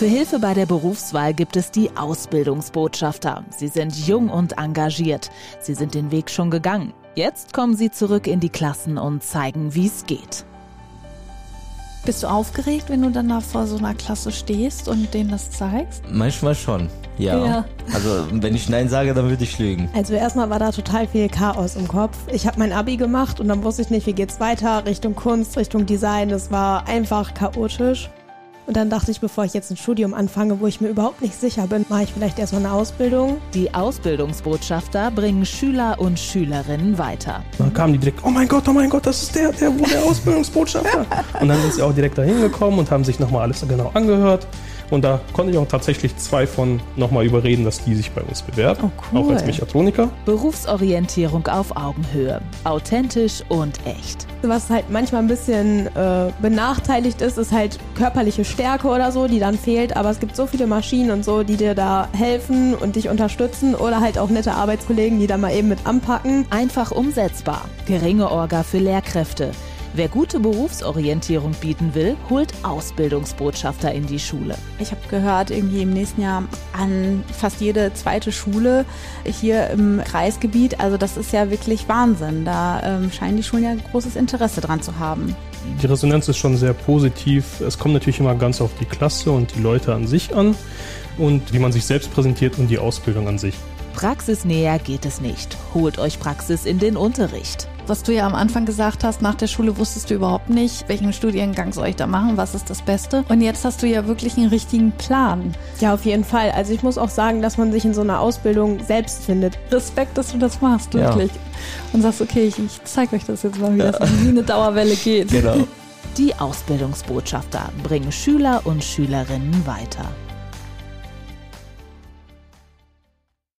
Für Hilfe bei der Berufswahl gibt es die Ausbildungsbotschafter. Sie sind jung und engagiert. Sie sind den Weg schon gegangen. Jetzt kommen sie zurück in die Klassen und zeigen, wie es geht. Bist du aufgeregt, wenn du dann da vor so einer Klasse stehst und denen das zeigst? Manchmal schon, ja. Ja. Also wenn ich Nein sage, dann würde ich lügen. Also erstmal war da total viel Chaos im Kopf. Ich habe mein Abi gemacht und dann wusste ich nicht, wie geht's weiter, Richtung Kunst, Richtung Design. Das war einfach chaotisch. Und dann dachte ich, bevor ich jetzt ein Studium anfange, wo ich mir überhaupt nicht sicher bin, mache ich vielleicht erstmal eine Ausbildung. Die Ausbildungsbotschafter bringen Schüler und Schülerinnen weiter. Dann kamen die direkt, oh mein Gott, oh mein Gott, das ist der, der, wo der Ausbildungsbotschafter. und dann sind sie auch direkt dahin gekommen und haben sich nochmal alles genau angehört. Und da konnte ich auch tatsächlich zwei von nochmal überreden, dass die sich bei uns bewerben. Oh, cool. Auch als Mechatroniker. Berufsorientierung auf Augenhöhe. Authentisch und echt. Was halt manchmal ein bisschen äh, benachteiligt ist, ist halt körperliche Stärke oder so, die dann fehlt. Aber es gibt so viele Maschinen und so, die dir da helfen und dich unterstützen. Oder halt auch nette Arbeitskollegen, die da mal eben mit anpacken. Einfach umsetzbar. Geringe Orga für Lehrkräfte. Wer gute Berufsorientierung bieten will, holt Ausbildungsbotschafter in die Schule. Ich habe gehört, irgendwie im nächsten Jahr an fast jede zweite Schule hier im Kreisgebiet. Also das ist ja wirklich Wahnsinn. Da ähm, scheinen die Schulen ja großes Interesse dran zu haben. Die Resonanz ist schon sehr positiv. Es kommt natürlich immer ganz auf die Klasse und die Leute an sich an und wie man sich selbst präsentiert und die Ausbildung an sich. Praxisnäher geht es nicht. Holt euch Praxis in den Unterricht. Was du ja am Anfang gesagt hast, nach der Schule wusstest du überhaupt nicht, welchen Studiengang soll ich da machen, was ist das Beste. Und jetzt hast du ja wirklich einen richtigen Plan. Ja, auf jeden Fall. Also ich muss auch sagen, dass man sich in so einer Ausbildung selbst findet. Respekt, dass du das machst, Ja. wirklich. Und sagst, okay, ich, ich zeige euch das jetzt mal, wie das wie eine Dauerwelle geht. Genau. Die Ausbildungsbotschafter bringen Schüler und Schülerinnen weiter.